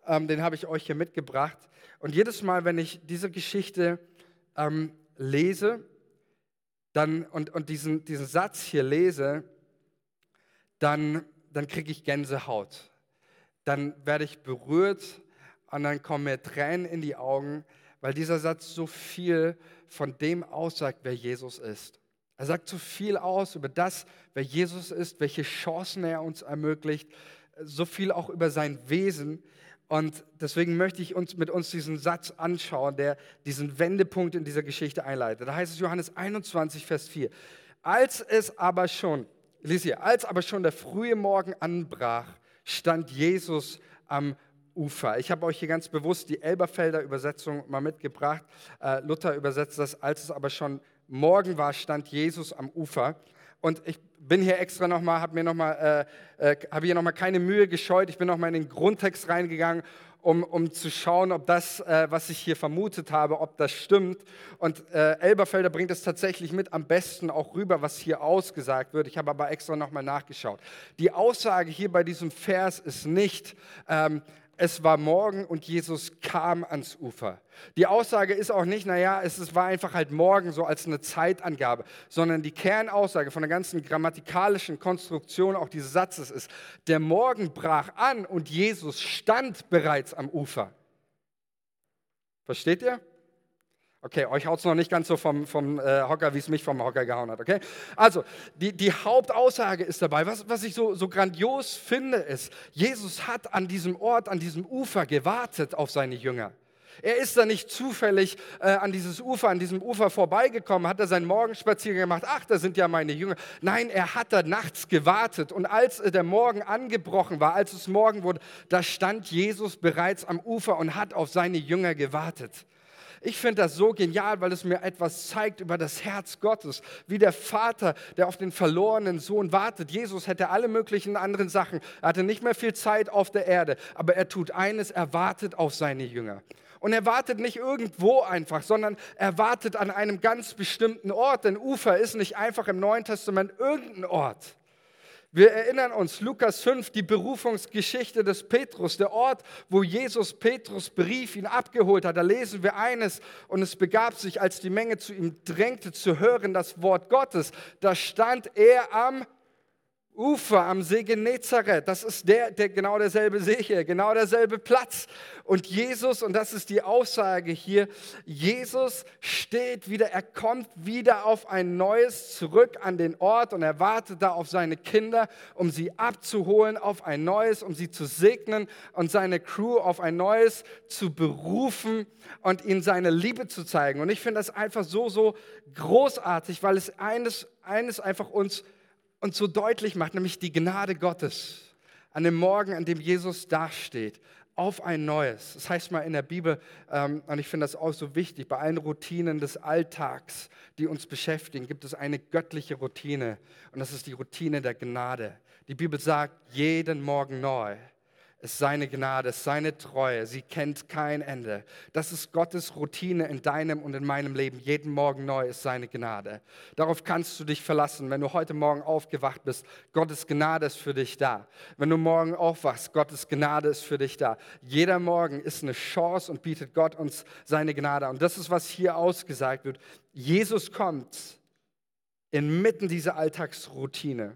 Ähm, den habe ich euch hier mitgebracht. Und jedes Mal, wenn ich diese Geschichte ähm, lese dann, und, und diesen, diesen Satz hier lese, dann, dann kriege ich Gänsehaut. Dann werde ich berührt und dann kommen mir Tränen in die Augen, weil dieser Satz so viel von dem aussagt, wer Jesus ist. Er sagt so viel aus über das, wer Jesus ist, welche Chancen er uns ermöglicht, so viel auch über sein Wesen. Und deswegen möchte ich uns mit uns diesen Satz anschauen, der diesen Wendepunkt in dieser Geschichte einleitet. Da heißt es Johannes 21, Vers 4. Als es aber schon, lies hier, als aber schon der frühe Morgen anbrach, stand Jesus am Ufer. Ich habe euch hier ganz bewusst die Elberfelder Übersetzung mal mitgebracht. Äh, Luther übersetzt das, als es aber schon Morgen war, stand Jesus am Ufer. Und ich bin hier extra nochmal, habe mir nochmal, äh, äh, habe hier nochmal keine Mühe gescheut. Ich bin nochmal in den Grundtext reingegangen, um, um zu schauen, ob das, äh, was ich hier vermutet habe, ob das stimmt. Und äh, Elberfelder bringt es tatsächlich mit am besten auch rüber, was hier ausgesagt wird. Ich habe aber extra nochmal nachgeschaut. Die Aussage hier bei diesem Vers ist nicht, ähm, es war morgen und Jesus kam ans Ufer. Die Aussage ist auch nicht, naja, es war einfach halt morgen so als eine Zeitangabe, sondern die Kernaussage von der ganzen grammatikalischen Konstruktion auch dieses Satzes ist, der Morgen brach an und Jesus stand bereits am Ufer. Versteht ihr? Okay, euch haut es noch nicht ganz so vom, vom äh, Hocker, wie es mich vom Hocker gehauen hat, okay? Also, die, die Hauptaussage ist dabei, was, was ich so, so grandios finde, ist, Jesus hat an diesem Ort, an diesem Ufer gewartet auf seine Jünger. Er ist da nicht zufällig äh, an dieses Ufer, an diesem Ufer vorbeigekommen, hat er seinen Morgenspaziergang gemacht, ach, da sind ja meine Jünger. Nein, er hat da nachts gewartet und als äh, der Morgen angebrochen war, als es Morgen wurde, da stand Jesus bereits am Ufer und hat auf seine Jünger gewartet. Ich finde das so genial, weil es mir etwas zeigt über das Herz Gottes, wie der Vater, der auf den verlorenen Sohn wartet. Jesus hätte alle möglichen anderen Sachen, er hatte nicht mehr viel Zeit auf der Erde, aber er tut eines, er wartet auf seine Jünger. Und er wartet nicht irgendwo einfach, sondern er wartet an einem ganz bestimmten Ort. Denn Ufer ist nicht einfach im Neuen Testament irgendein Ort. Wir erinnern uns, Lukas 5, die Berufungsgeschichte des Petrus, der Ort, wo Jesus Petrus Brief ihn abgeholt hat. Da lesen wir eines und es begab sich, als die Menge zu ihm drängte, zu hören das Wort Gottes. Da stand er am Ufer am See Genezareth, das ist der, der genau derselbe See hier, genau derselbe Platz. Und Jesus, und das ist die Aussage hier, Jesus steht wieder, er kommt wieder auf ein neues zurück an den Ort und er wartet da auf seine Kinder, um sie abzuholen auf ein neues, um sie zu segnen und seine Crew auf ein neues zu berufen und ihnen seine Liebe zu zeigen. Und ich finde das einfach so, so großartig, weil es eines, eines einfach uns uns so deutlich macht, nämlich die Gnade Gottes an dem Morgen, an dem Jesus dasteht, auf ein neues. Das heißt mal in der Bibel, ähm, und ich finde das auch so wichtig, bei allen Routinen des Alltags, die uns beschäftigen, gibt es eine göttliche Routine und das ist die Routine der Gnade. Die Bibel sagt, jeden Morgen neu ist seine Gnade, ist seine Treue. Sie kennt kein Ende. Das ist Gottes Routine in deinem und in meinem Leben. Jeden Morgen neu ist seine Gnade. Darauf kannst du dich verlassen. Wenn du heute Morgen aufgewacht bist, Gottes Gnade ist für dich da. Wenn du morgen aufwachst, Gottes Gnade ist für dich da. Jeder Morgen ist eine Chance und bietet Gott uns seine Gnade. Und das ist, was hier ausgesagt wird. Jesus kommt inmitten dieser Alltagsroutine.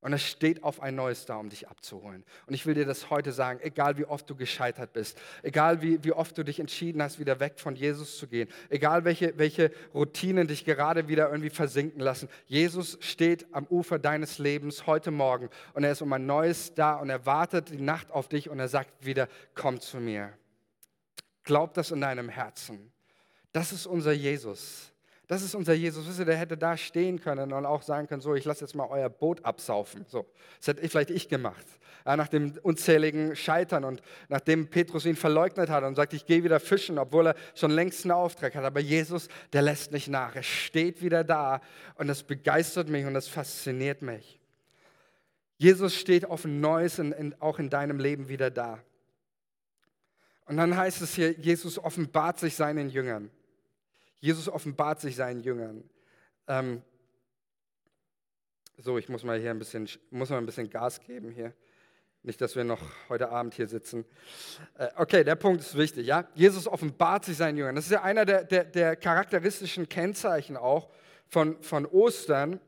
Und es steht auf ein neues da, um dich abzuholen. Und ich will dir das heute sagen, egal wie oft du gescheitert bist, egal wie, wie oft du dich entschieden hast, wieder weg von Jesus zu gehen, egal welche, welche Routinen dich gerade wieder irgendwie versinken lassen, Jesus steht am Ufer deines Lebens heute Morgen und er ist um ein neues da und er wartet die Nacht auf dich und er sagt wieder, komm zu mir. Glaub das in deinem Herzen. Das ist unser Jesus. Das ist unser Jesus. Wisst ihr, der hätte da stehen können und auch sagen können, so, ich lasse jetzt mal euer Boot absaufen. So, das hätte ich vielleicht ich gemacht. Ja, nach dem unzähligen Scheitern und nachdem Petrus ihn verleugnet hat und sagt, ich gehe wieder fischen, obwohl er schon längst einen Auftrag hat. Aber Jesus, der lässt nicht nach. Er steht wieder da und das begeistert mich und das fasziniert mich. Jesus steht auf Neues in, in, auch in deinem Leben wieder da. Und dann heißt es hier, Jesus offenbart sich seinen Jüngern. Jesus offenbart sich seinen Jüngern. Ähm, so, ich muss mal hier ein bisschen, muss mal ein bisschen Gas geben hier. Nicht, dass wir noch heute Abend hier sitzen. Äh, okay, der Punkt ist wichtig. Ja? Jesus offenbart sich seinen Jüngern. Das ist ja einer der, der, der charakteristischen Kennzeichen auch von, von Ostern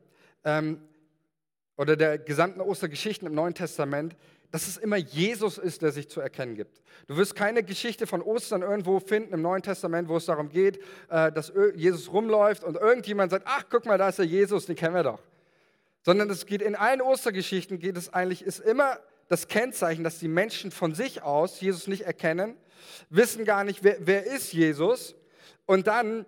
ähm, oder der gesamten Ostergeschichten im Neuen Testament, dass es immer Jesus ist, der sich zu erkennen gibt. Du wirst keine Geschichte von Ostern irgendwo finden im Neuen Testament, wo es darum geht, äh, dass Jesus rumläuft und irgendjemand sagt, ach, guck mal, da ist der Jesus, den kennen wir doch. Sondern es geht in allen Ostergeschichten, geht es eigentlich, ist immer das Kennzeichen, dass die Menschen von sich aus Jesus nicht erkennen, wissen gar nicht, wer, wer ist Jesus und dann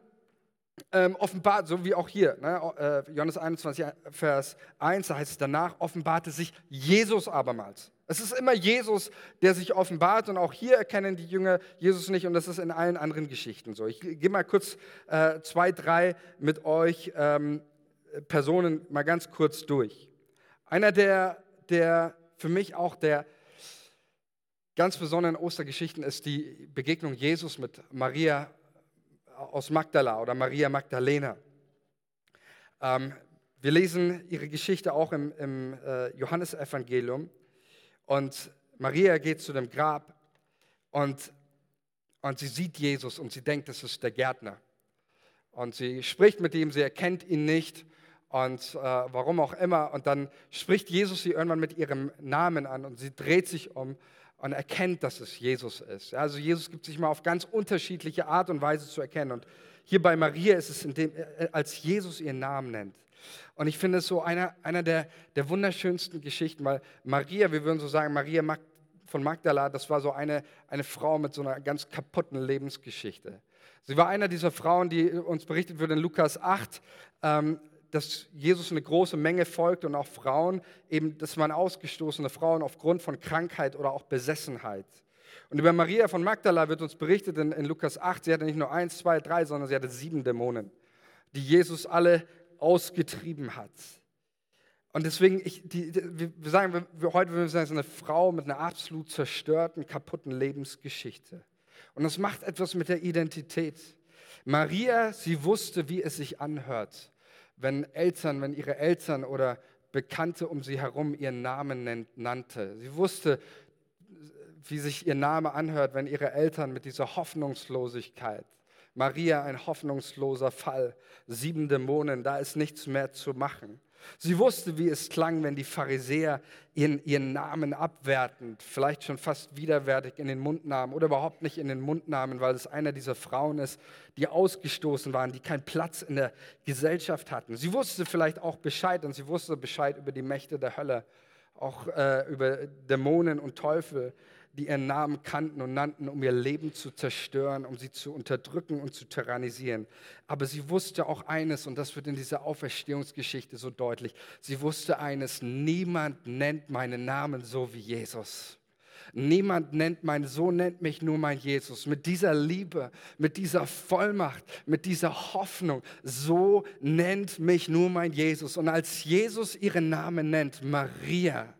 ähm, offenbart, so wie auch hier, ne, äh, Johannes 21, Vers 1, da heißt es danach, offenbarte sich Jesus abermals. Es ist immer Jesus, der sich offenbart und auch hier erkennen die Jünger Jesus nicht und das ist in allen anderen Geschichten so. Ich gehe mal kurz äh, zwei, drei mit euch ähm, Personen mal ganz kurz durch. Einer der, der für mich auch der ganz besonderen Ostergeschichten ist die Begegnung Jesus mit Maria aus Magdala oder Maria Magdalena. Ähm, wir lesen ihre Geschichte auch im, im äh, Johannesevangelium und Maria geht zu dem Grab und, und sie sieht Jesus und sie denkt, das ist der Gärtner. Und sie spricht mit ihm, sie erkennt ihn nicht und äh, warum auch immer. Und dann spricht Jesus sie irgendwann mit ihrem Namen an und sie dreht sich um und erkennt, dass es Jesus ist. Also Jesus gibt sich mal auf ganz unterschiedliche Art und Weise zu erkennen. Und hier bei Maria ist es, dem, äh, als Jesus ihren Namen nennt. Und ich finde es so einer, einer der, der wunderschönsten Geschichten, weil Maria, wir würden so sagen, Maria von Magdala, das war so eine, eine Frau mit so einer ganz kaputten Lebensgeschichte. Sie war einer dieser Frauen, die uns berichtet wird in Lukas 8, ähm, dass Jesus eine große Menge folgt und auch Frauen, eben, das waren ausgestoßene Frauen aufgrund von Krankheit oder auch Besessenheit. Und über Maria von Magdala wird uns berichtet in, in Lukas 8, sie hatte nicht nur eins, zwei, drei, sondern sie hatte sieben Dämonen, die Jesus alle ausgetrieben hat. Und deswegen, ich, die, wir sagen, wir, heute würden wir sagen, es ist eine Frau mit einer absolut zerstörten, kaputten Lebensgeschichte. Und das macht etwas mit der Identität. Maria, sie wusste, wie es sich anhört, wenn Eltern, wenn ihre Eltern oder Bekannte um sie herum ihren Namen nannte. Sie wusste, wie sich ihr Name anhört, wenn ihre Eltern mit dieser Hoffnungslosigkeit, Maria ein hoffnungsloser Fall, sieben Dämonen, da ist nichts mehr zu machen. Sie wusste, wie es klang, wenn die Pharisäer ihren, ihren Namen abwertend, vielleicht schon fast widerwärtig in den Mund nahmen oder überhaupt nicht in den Mund nahmen, weil es einer dieser Frauen ist, die ausgestoßen waren, die keinen Platz in der Gesellschaft hatten. Sie wusste vielleicht auch Bescheid und sie wusste Bescheid über die Mächte der Hölle, auch äh, über Dämonen und Teufel die ihren Namen kannten und nannten, um ihr Leben zu zerstören, um sie zu unterdrücken und zu tyrannisieren. Aber sie wusste auch eines, und das wird in dieser Auferstehungsgeschichte so deutlich, sie wusste eines, niemand nennt meinen Namen so wie Jesus. Niemand nennt mein Sohn, nennt mich nur mein Jesus. Mit dieser Liebe, mit dieser Vollmacht, mit dieser Hoffnung, so nennt mich nur mein Jesus. Und als Jesus ihren Namen nennt, Maria,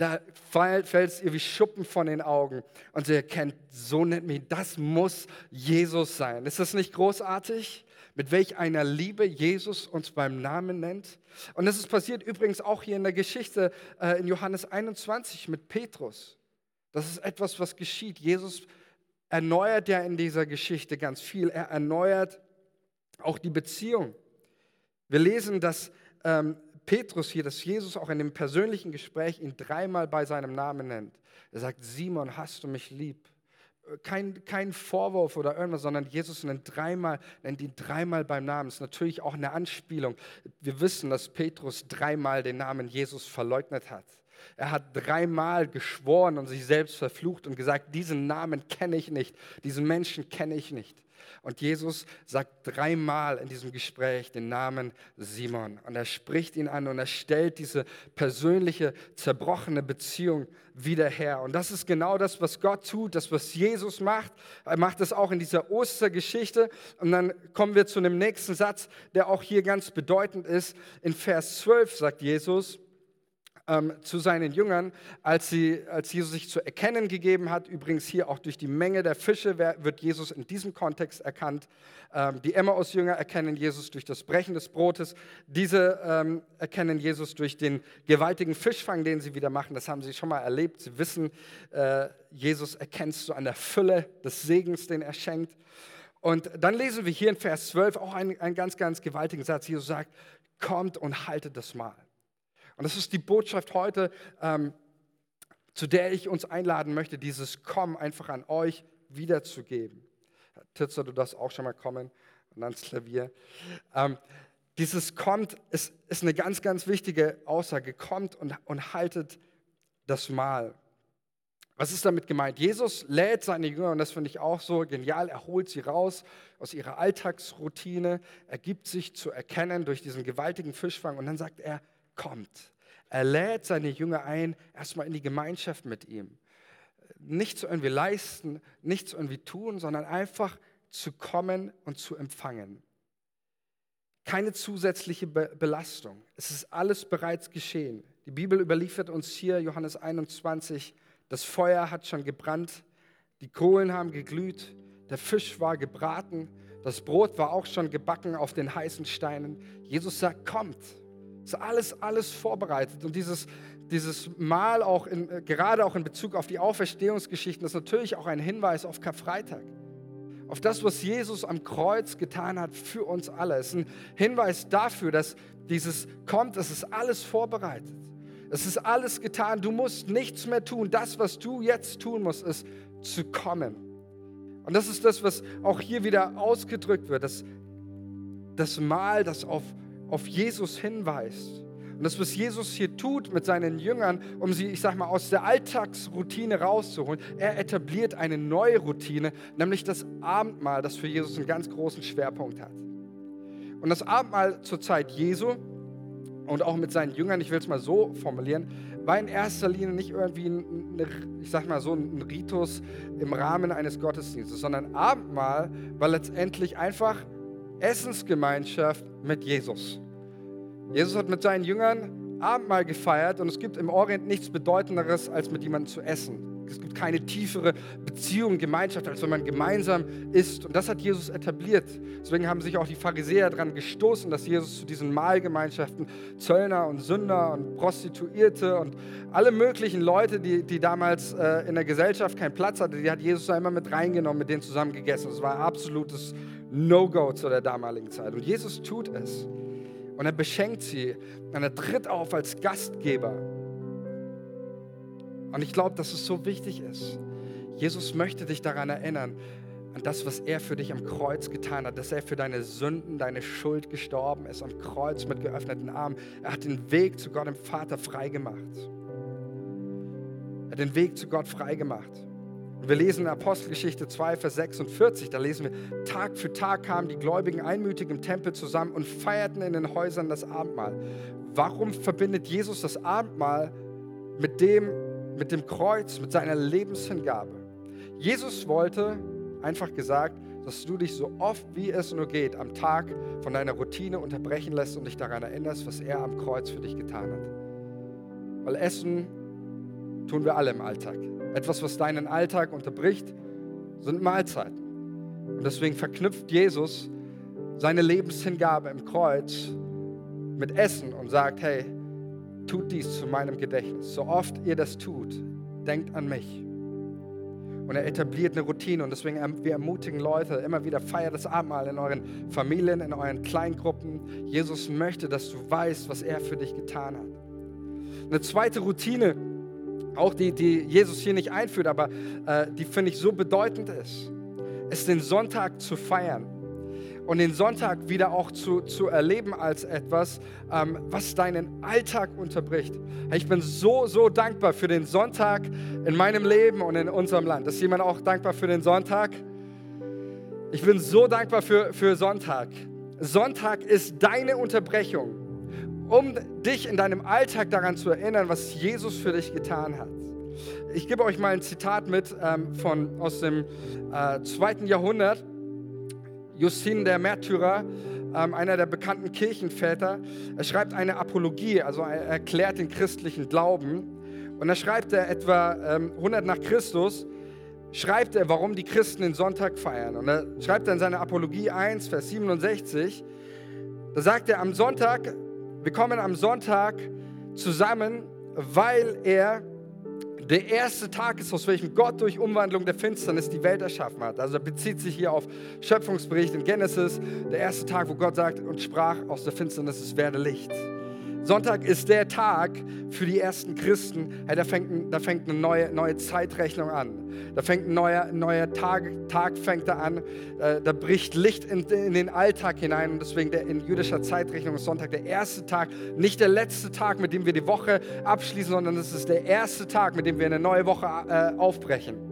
da fällt es ihr wie Schuppen von den Augen und sie erkennt, so nennt mich, das muss Jesus sein. Ist das nicht großartig? Mit welch einer Liebe Jesus uns beim Namen nennt. Und das ist passiert übrigens auch hier in der Geschichte äh, in Johannes 21 mit Petrus. Das ist etwas, was geschieht. Jesus erneuert ja in dieser Geschichte ganz viel. Er erneuert auch die Beziehung. Wir lesen, dass ähm, Petrus hier, dass Jesus auch in dem persönlichen Gespräch ihn dreimal bei seinem Namen nennt. Er sagt, Simon, hast du mich lieb? Kein, kein Vorwurf oder irgendwas, sondern Jesus nennt, dreimal, nennt ihn dreimal beim Namen. Das ist natürlich auch eine Anspielung. Wir wissen, dass Petrus dreimal den Namen Jesus verleugnet hat. Er hat dreimal geschworen und sich selbst verflucht und gesagt, diesen Namen kenne ich nicht, diesen Menschen kenne ich nicht. Und Jesus sagt dreimal in diesem Gespräch den Namen Simon. Und er spricht ihn an und er stellt diese persönliche, zerbrochene Beziehung wieder her. Und das ist genau das, was Gott tut, das, was Jesus macht. Er macht es auch in dieser Ostergeschichte. Und dann kommen wir zu dem nächsten Satz, der auch hier ganz bedeutend ist. In Vers 12 sagt Jesus, ähm, zu seinen Jüngern, als, sie, als Jesus sich zu erkennen gegeben hat. Übrigens hier auch durch die Menge der Fische wird Jesus in diesem Kontext erkannt. Ähm, die Emmaus-Jünger erkennen Jesus durch das Brechen des Brotes. Diese ähm, erkennen Jesus durch den gewaltigen Fischfang, den sie wieder machen. Das haben sie schon mal erlebt. Sie wissen, äh, Jesus erkennst du an der Fülle des Segens, den er schenkt. Und dann lesen wir hier in Vers 12 auch einen, einen ganz, ganz gewaltigen Satz. Jesus sagt, kommt und haltet das Mahl. Und das ist die Botschaft heute. Ähm, zu der ich uns einladen möchte, dieses Kommen einfach an euch wiederzugeben. Titzer, du darfst auch schon mal kommen und ans Klavier. Ähm, dieses kommt ist, ist eine ganz, ganz wichtige Aussage. Kommt und, und haltet das Mahl. Was ist damit gemeint? Jesus lädt seine Jünger, und das finde ich auch so genial, er holt sie raus aus ihrer Alltagsroutine, er gibt sich zu erkennen durch diesen gewaltigen Fischfang und dann sagt er, kommt. Er lädt seine Jünger ein, erstmal in die Gemeinschaft mit ihm. Nichts irgendwie leisten, nichts irgendwie tun, sondern einfach zu kommen und zu empfangen. Keine zusätzliche Be Belastung. Es ist alles bereits geschehen. Die Bibel überliefert uns hier, Johannes 21, das Feuer hat schon gebrannt, die Kohlen haben geglüht, der Fisch war gebraten, das Brot war auch schon gebacken auf den heißen Steinen. Jesus sagt, kommt. Es ist alles, alles vorbereitet. Und dieses, dieses Mal auch in, gerade auch in Bezug auf die Auferstehungsgeschichten, ist natürlich auch ein Hinweis auf Karfreitag. Auf das, was Jesus am Kreuz getan hat für uns alle. Es ist ein Hinweis dafür, dass dieses kommt, es ist alles vorbereitet. Es ist alles getan. Du musst nichts mehr tun. Das, was du jetzt tun musst, ist zu kommen. Und das ist das, was auch hier wieder ausgedrückt wird. Das, das Mal, das auf, auf Jesus hinweist. Und das, was Jesus hier tut mit seinen Jüngern, um sie, ich sag mal, aus der Alltagsroutine rauszuholen, er etabliert eine neue Routine, nämlich das Abendmahl, das für Jesus einen ganz großen Schwerpunkt hat. Und das Abendmahl zur Zeit Jesu und auch mit seinen Jüngern, ich will es mal so formulieren, war in erster Linie nicht irgendwie, ein, ich sag mal so, ein Ritus im Rahmen eines Gottesdienstes, sondern Abendmahl war letztendlich einfach Essensgemeinschaft mit Jesus. Jesus hat mit seinen Jüngern Abendmahl gefeiert und es gibt im Orient nichts Bedeutenderes, als mit jemandem zu essen. Es gibt keine tiefere Beziehung, Gemeinschaft, als wenn man gemeinsam isst. Und das hat Jesus etabliert. Deswegen haben sich auch die Pharisäer daran gestoßen, dass Jesus zu diesen Mahlgemeinschaften Zöllner und Sünder und Prostituierte und alle möglichen Leute, die, die damals äh, in der Gesellschaft keinen Platz hatten, die hat Jesus da immer mit reingenommen, mit denen zusammen gegessen. Das war absolutes No-Go zu der damaligen Zeit. Und Jesus tut es. Und er beschenkt sie und er tritt auf als Gastgeber. Und ich glaube, dass es so wichtig ist. Jesus möchte dich daran erinnern, an das, was er für dich am Kreuz getan hat, dass er für deine Sünden, deine Schuld gestorben ist, am Kreuz mit geöffneten Armen. Er hat den Weg zu Gott im Vater freigemacht. Er hat den Weg zu Gott freigemacht. Wir lesen in Apostelgeschichte 2, Vers 46, da lesen wir, Tag für Tag kamen die Gläubigen einmütig im Tempel zusammen und feierten in den Häusern das Abendmahl. Warum verbindet Jesus das Abendmahl mit dem, mit dem Kreuz, mit seiner Lebenshingabe. Jesus wollte, einfach gesagt, dass du dich so oft wie es nur geht am Tag von deiner Routine unterbrechen lässt und dich daran erinnerst, was er am Kreuz für dich getan hat. Weil Essen tun wir alle im Alltag. Etwas, was deinen Alltag unterbricht, sind Mahlzeiten. Und deswegen verknüpft Jesus seine Lebenshingabe im Kreuz mit Essen und sagt, hey, tut dies zu meinem Gedächtnis. So oft ihr das tut, denkt an mich. Und er etabliert eine Routine und deswegen erm-, wir ermutigen Leute immer wieder, feiert das Abendmahl in euren Familien, in euren Kleingruppen. Jesus möchte, dass du weißt, was er für dich getan hat. Eine zweite Routine, auch die, die Jesus hier nicht einführt, aber äh, die finde ich so bedeutend ist, ist den Sonntag zu feiern und den Sonntag wieder auch zu, zu erleben als etwas, ähm, was deinen Alltag unterbricht. Ich bin so, so dankbar für den Sonntag in meinem Leben und in unserem Land. Ist jemand auch dankbar für den Sonntag? Ich bin so dankbar für, für Sonntag. Sonntag ist deine Unterbrechung, um dich in deinem Alltag daran zu erinnern, was Jesus für dich getan hat. Ich gebe euch mal ein Zitat mit ähm, von, aus dem äh, zweiten Jahrhundert. Justin der Märtyrer, ähm, einer der bekannten Kirchenväter, er schreibt eine Apologie, also er erklärt den christlichen Glauben. Und da schreibt er etwa ähm, 100 nach Christus, schreibt er, warum die Christen den Sonntag feiern. Und er schreibt er in seiner Apologie 1, Vers 67, da sagt er am Sonntag, wir kommen am Sonntag zusammen, weil er der erste Tag ist, aus welchem Gott durch Umwandlung der Finsternis die Welt erschaffen hat. Also er bezieht sich hier auf Schöpfungsbericht in Genesis, der erste Tag, wo Gott sagt und sprach aus der Finsternis, es werde Licht. Sonntag ist der Tag für die ersten Christen. Hey, da, fängt, da fängt eine neue, neue Zeitrechnung an. Da fängt ein neuer, neuer Tag, Tag fängt da an. Äh, da bricht Licht in, in, den Alltag hinein. Und deswegen der, in jüdischer Zeitrechnung ist Sonntag der erste Tag. Nicht der letzte Tag, mit dem wir die Woche abschließen, sondern es ist der erste Tag, mit dem wir eine neue Woche äh, aufbrechen.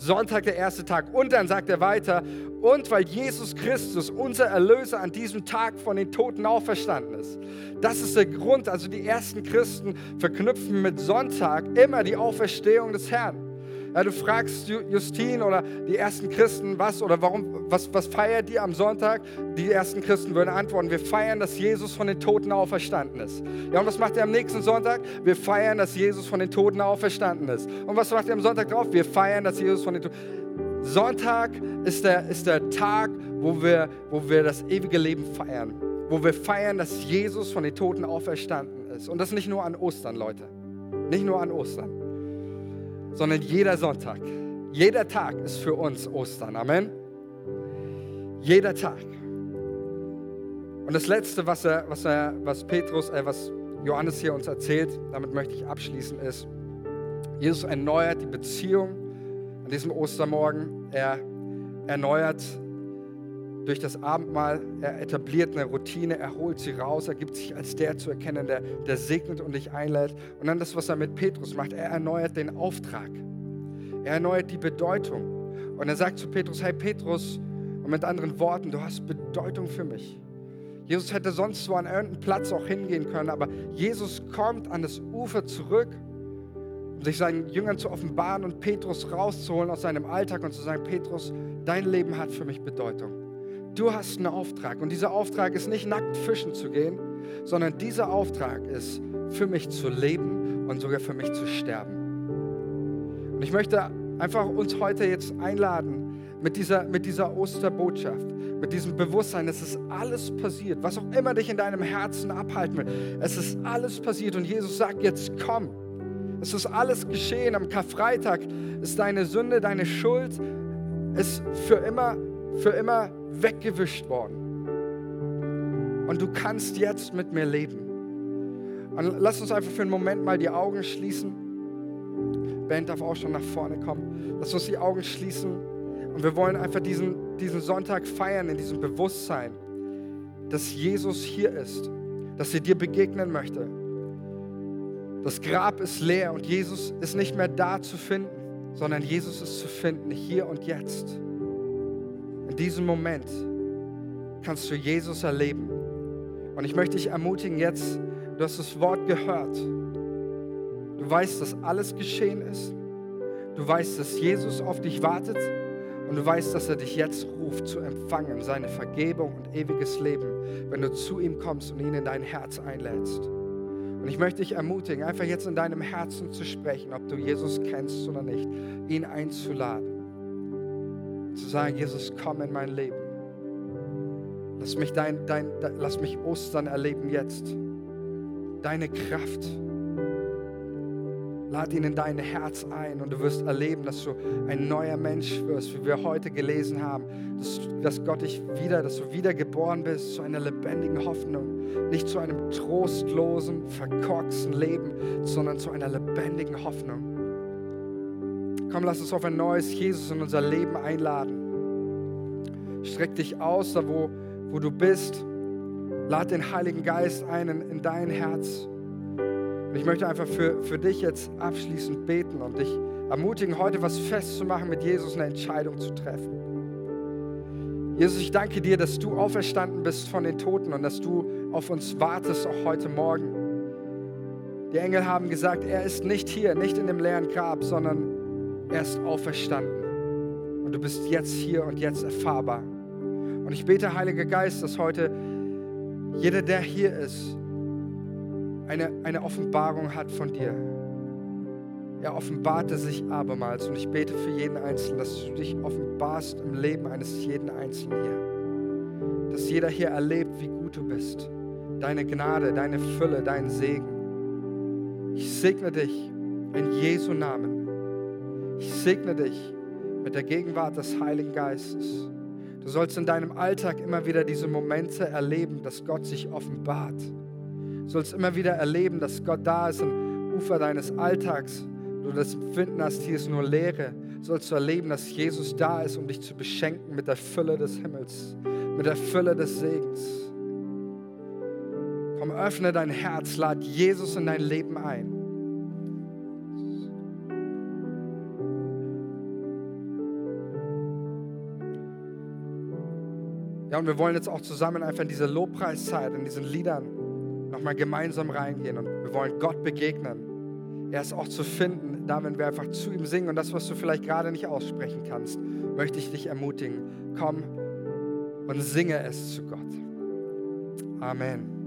Sonntag der erste Tag. Und dann sagt er weiter, und weil Jesus Christus, unser Erlöser, an diesem Tag von den Toten auferstanden ist. Das ist der Grund, also die ersten Christen verknüpfen mit Sonntag immer die Auferstehung des Herrn. Ja, du fragst Justin oder die ersten Christen, was oder warum, was, was feiert ihr am Sonntag? Die ersten Christen würden antworten, wir feiern, dass Jesus von den Toten auferstanden ist. Ja, und was macht ihr am nächsten Sonntag? Wir feiern, dass Jesus von den Toten auferstanden ist. Und was macht ihr am Sonntag drauf? Wir feiern, dass Jesus von den Toten Sonntag ist der, ist der Tag, wo wir, wo wir das ewige Leben feiern. Wo wir feiern, dass Jesus von den Toten auferstanden ist. Und das nicht nur an Ostern, Leute. Nicht nur an Ostern sondern jeder Sonntag, jeder Tag ist für uns Ostern. Amen. Jeder Tag. Und das Letzte, was, er, was, er, was Petrus, äh, was Johannes hier uns erzählt, damit möchte ich abschließen, ist, Jesus erneuert die Beziehung an diesem Ostermorgen. Er erneuert durch das Abendmahl, er etabliert eine Routine, er holt sie raus, er gibt sich als der zu erkennen, der, der segnet und dich einlädt. Und dann das, was er mit Petrus macht, er erneuert den Auftrag. Er erneuert die Bedeutung. Und er sagt zu Petrus, hey Petrus, und mit anderen Worten, du hast Bedeutung für mich. Jesus hätte sonst so an irgendeinen Platz auch hingehen können, aber Jesus kommt an das Ufer zurück, um sich seinen Jüngern zu offenbaren und Petrus rauszuholen aus seinem Alltag und zu sagen, Petrus, dein Leben hat für mich Bedeutung. Du hast einen Auftrag und dieser Auftrag ist nicht nackt fischen zu gehen, sondern dieser Auftrag ist für mich zu leben und sogar für mich zu sterben. Und ich möchte einfach uns heute jetzt einladen mit dieser, mit dieser Osterbotschaft, mit diesem Bewusstsein, es ist alles passiert, was auch immer dich in deinem Herzen abhalten will. Es ist alles passiert und Jesus sagt jetzt komm. Es ist alles geschehen. Am Karfreitag ist deine Sünde, deine Schuld, ist für immer, für immer weggewischt worden. Und du kannst jetzt mit mir leben. Und lass uns einfach für einen Moment mal die Augen schließen. Band darf auch schon nach vorne kommen. Lass uns die Augen schließen. Und wir wollen einfach diesen, diesen Sonntag feiern in diesem Bewusstsein, dass Jesus hier ist, dass er dir begegnen möchte. Das Grab ist leer und Jesus ist nicht mehr da zu finden, sondern Jesus ist zu finden hier und jetzt. Diesem Moment kannst du Jesus erleben. Und ich möchte dich ermutigen, jetzt, du hast das Wort gehört. Du weißt, dass alles geschehen ist. Du weißt, dass Jesus auf dich wartet. Und du weißt, dass er dich jetzt ruft zu empfangen, seine Vergebung und ewiges Leben, wenn du zu ihm kommst und ihn in dein Herz einlädst. Und ich möchte dich ermutigen, einfach jetzt in deinem Herzen zu sprechen, ob du Jesus kennst oder nicht, ihn einzuladen zu sagen, Jesus, komm in mein Leben. Lass mich, dein, dein, lass mich Ostern erleben jetzt. Deine Kraft. Lad ihn in dein Herz ein und du wirst erleben, dass du ein neuer Mensch wirst, wie wir heute gelesen haben, dass, dass Gott dich wieder, dass du wiedergeboren bist zu einer lebendigen Hoffnung, nicht zu einem trostlosen, verkorksten Leben, sondern zu einer lebendigen Hoffnung. Komm, lass uns auf ein neues Jesus in unser Leben einladen. Streck dich aus, da wo, wo du bist. Lad den Heiligen Geist ein in, in dein Herz. Und ich möchte einfach für, für dich jetzt abschließend beten und dich ermutigen, heute was festzumachen, mit Jesus eine Entscheidung zu treffen. Jesus, ich danke dir, dass du auferstanden bist von den Toten und dass du auf uns wartest, auch heute Morgen. Die Engel haben gesagt, er ist nicht hier, nicht in dem leeren Grab, sondern er ist auferstanden. Und du bist jetzt hier und jetzt erfahrbar. Und ich bete, Heiliger Geist, dass heute jeder, der hier ist, eine, eine Offenbarung hat von dir. Er offenbarte sich abermals und ich bete für jeden Einzelnen, dass du dich offenbarst im Leben eines jeden Einzelnen hier. Dass jeder hier erlebt, wie gut du bist. Deine Gnade, deine Fülle, dein Segen. Ich segne dich in Jesu Namen. Ich segne dich mit der Gegenwart des Heiligen Geistes. Du sollst in deinem Alltag immer wieder diese Momente erleben, dass Gott sich offenbart. sollst immer wieder erleben, dass Gott da ist am Ufer deines Alltags. Du das Empfinden hast, hier ist nur Leere. Sollst du erleben, dass Jesus da ist, um dich zu beschenken mit der Fülle des Himmels, mit der Fülle des Segens. Komm, öffne dein Herz, lad Jesus in dein Leben ein. Ja, und wir wollen jetzt auch zusammen einfach in diese Lobpreiszeit, in diesen Liedern nochmal gemeinsam reingehen und wir wollen Gott begegnen. Er ist auch zu finden, da wenn wir einfach zu ihm singen und das, was du vielleicht gerade nicht aussprechen kannst, möchte ich dich ermutigen. Komm und singe es zu Gott. Amen.